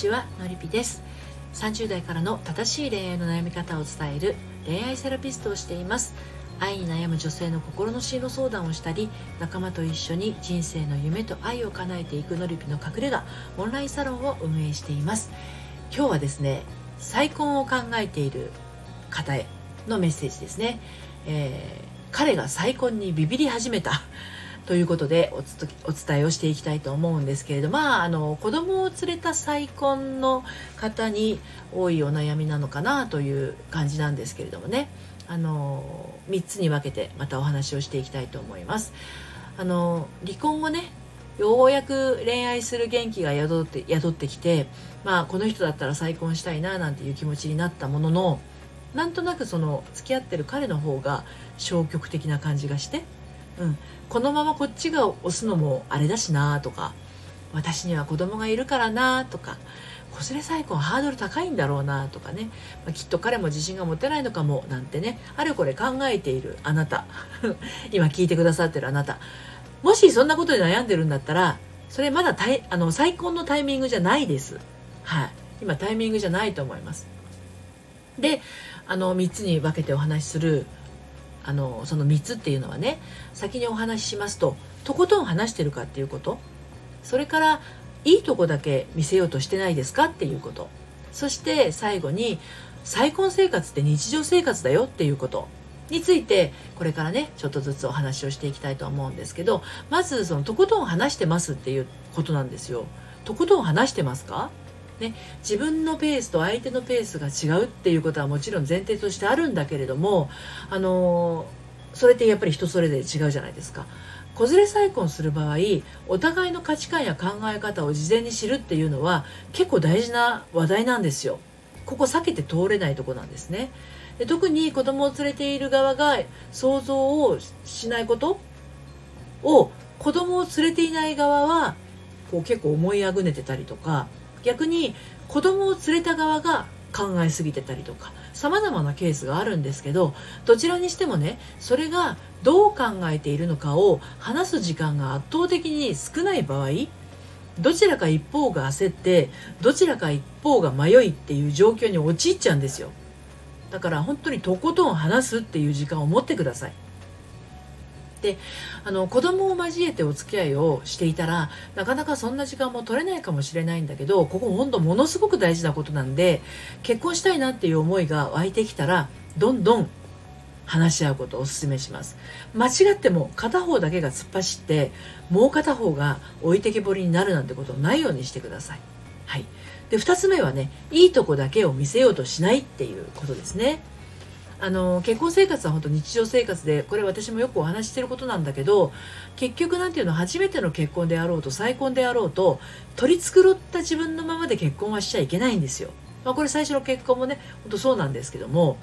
ちはのりぴです。30代からの正しい恋愛の悩み方を伝える恋愛セラピストをしています。愛に悩む女性の心の進路相談をしたり仲間と一緒に人生の夢と愛を叶えていくのりぴの隠れ家オンラインサロンを運営しています。今日はですね再婚を考えている方へのメッセージですね、えー、彼が再婚にビビり始めた。ということでお伝えをしていきたいと思うんですけれどまああの子供を連れた再婚の方に多いお悩みなのかなという感じなんですけれどもねあの3つに分けてまたお話をしていきたいと思います。あの離婚後ねようやく恋愛する元気が宿って宿ってきて、まあ、この人だったら再婚したいななんていう気持ちになったもののなんとなくその付き合ってる彼の方が消極的な感じがしてうん、このままこっちが押すのもあれだしなとか私には子供がいるからなとか子連れ再婚ハードル高いんだろうなとかね、まあ、きっと彼も自信が持てないのかもなんてねあれこれ考えているあなた。今聞いてくださってるあなた。もしそんなことで悩んでるんだったらそれまだたいあの再婚のタイミングじゃないです。はい。今タイミングじゃないと思います。であの3つに分けてお話しするあのその3つっていうのはね先にお話ししますととことん話してるかっていうことそれからいいとこだけ見せようとしてないですかっていうことそして最後に再婚生活って日常生活だよっていうことについてこれからねちょっとずつお話をしていきたいと思うんですけどまずそのとことん話してますっていうことなんですよ。とことん話してますか？ね、自分のペースと相手のペースが違うっていうことはもちろん前提としてあるんだけれども、あのそれってやっぱり人それぞれ違うじゃないですか。子連れ再婚する場合お互いの価値観や考え方を事前に知るっていうのは結構大事な話題なんですよ。ここ避けて通れないとこなんですね。で特に子供を連れている側が想像をしないことを子供を連れていない側はこう結構思いあぐねてたりとか逆に子供を連れた側が考えすぎてたりとか様々なケースがあるんですけどどちらにしてもねそれがどう考えているのかを話す時間が圧倒的に少ない場合どちらか一方が焦ってどちらか一方が迷いっていう状況に陥っちゃうんですよ。だから本当にとことん話すっていう時間を持ってください。であの子供を交えてお付き合いをしていたらなかなかそんな時間も取れないかもしれないんだけどここ本当ものすごく大事なことなんで結婚したいなっていう思いが湧いてきたらどんどん話し合うことをお勧めします。間違っても片方だけが突っ走ってもう片方が置いてけぼりになるなんてことないようにしてください。はい。で2つ目はねいいとこだけを見せようとしないっていうことですね。あの結婚生活は本当日常生活でこれ私もよくお話ししてることなんだけど結局なんていうの初めての結婚であろうと再婚であろうと取り繕った自分のままで結婚はしちゃいけないんですよ。まあ、これ最初の結婚もね本当そうなんですけども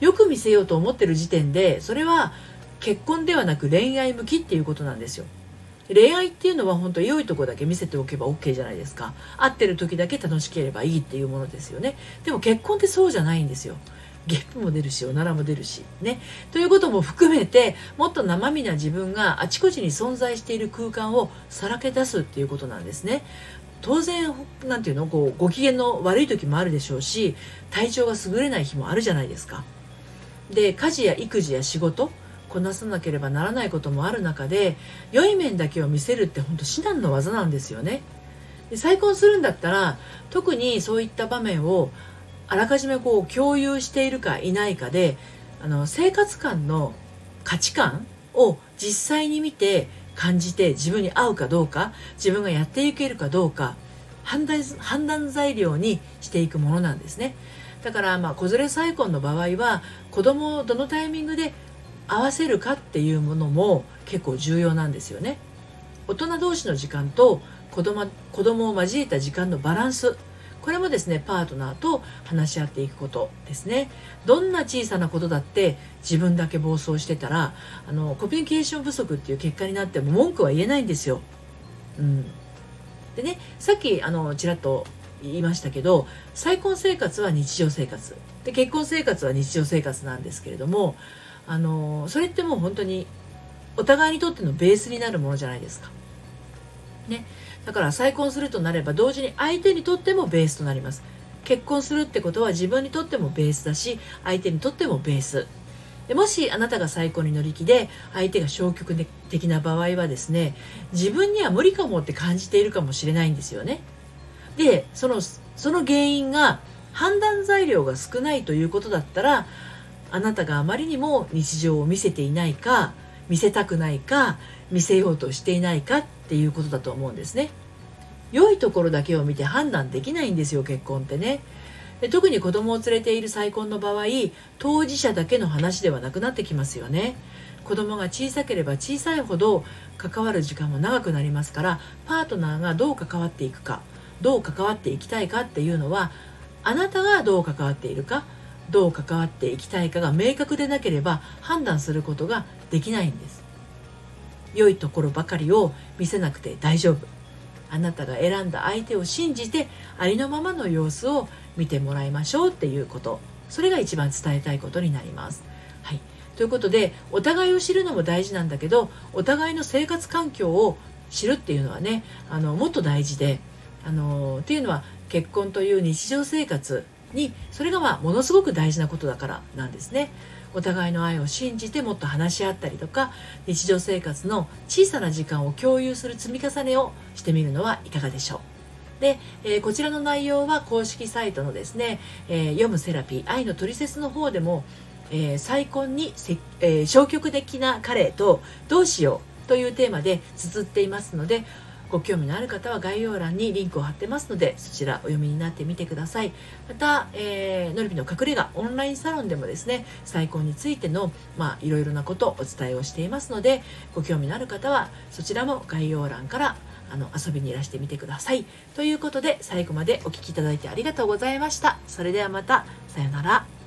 よく見せようと思ってる時点でそれは結婚ではなく恋愛向きっていうことなんですよ。恋愛っていうのは本当良いとこだけ見せておけば OK じゃないですか会ってる時だけ楽しければいいっていうものですよねでも結婚ってそうじゃないんですよゲップも出るしおならも出るしね。ということも含めてもっと生身な自分があちこちに存在している空間をさらけ出すっていうことなんですね。当然何て言うのこうご機嫌の悪い時もあるでしょうし体調が優れない日もあるじゃないですか。で家事や育児や仕事こなさなければならないこともある中で良い面だけを見せるって本当至難の技なんですよね。で再婚するんだったら特にそういった場面をあらかじめこう共有しているかいないかであの生活感の価値観を実際に見て感じて自分に合うかどうか自分がやっていけるかどうか判断判断材料にしていくものなんですね。だからまあ子連れ再婚の場合は子供をどのタイミングで合わせるかっていうものも結構重要なんですよね。大人同士の時間と子供子供を交えた時間のバランスこれもですねパートナーと話し合っていくことですねどんな小さなことだって自分だけ暴走してたらあのコミュニケーション不足っていう結果になっても文句は言えないんですよ。うん、でねさっきあのちらっと言いましたけど再婚生活は日常生活で結婚生活は日常生活なんですけれどもあのそれってもう本当にお互いにとってのベースになるものじゃないですか。ね、だから再婚するとなれば同時に相手にとってもベースとなります。結婚するってことは自分にとってもベースだし相手にとってもベース。でもしあなたが再婚に乗り気で相手が消極的な場合はですね自分には無理かもって感じているかもしれないんですよね。でそのその原因が判断材料が少ないということだったらあなたがあまりにも日常を見せていないか見せたくないか見せようとしていないかっていうことだと思うんですね。良いところだけを見て判断できないんですよ結婚ってね。で特に子供を連れている再婚の場合当事者だけの話ではなくなってきますよね。子供が小さければ小さいほど関わる時間も長くなりますからパートナーがどう関わっていくかどう関わっていきたいかっていうのはあなたがどう関わっているかどう関わっていきたいかが明確でなければ判断することができないんです。良いところばかりを見せなくて大丈夫。あなたが選んだ相手を信じてありのままの様子を見てもらいましょうっていうこと。それが一番伝えたいことになります。はい、ということでお互いを知るのも大事なんだけどお互いの生活環境を知るっていうのはねあのもっと大事であのっていうのは結婚という日常生活にそれがまあものすごく大事なことだからなんですね。お互いの愛を信じてもっと話し合ったりとか日常生活の小さな時間を共有する積み重ねをしてみるのはいかがでしょうで、えー、こちらの内容は公式サイトのですね、えー、読むセラピー愛のトリセツの方でも、えー、再婚にせ、え消極的な彼とどうしようというテーマで綴っていますのでご興味のある方は概要欄にリンクを貼ってますのでそちらお読みになってみてください。また、えー、のりびの隠れ家オンラインサロンでもですね再婚についてのまあいろいろなことをお伝えをしていますのでご興味のある方はそちらも概要欄からあの遊びにいらしてみてください。ということで最後までお聴きいただいてありがとうございました。それではまたさようなら。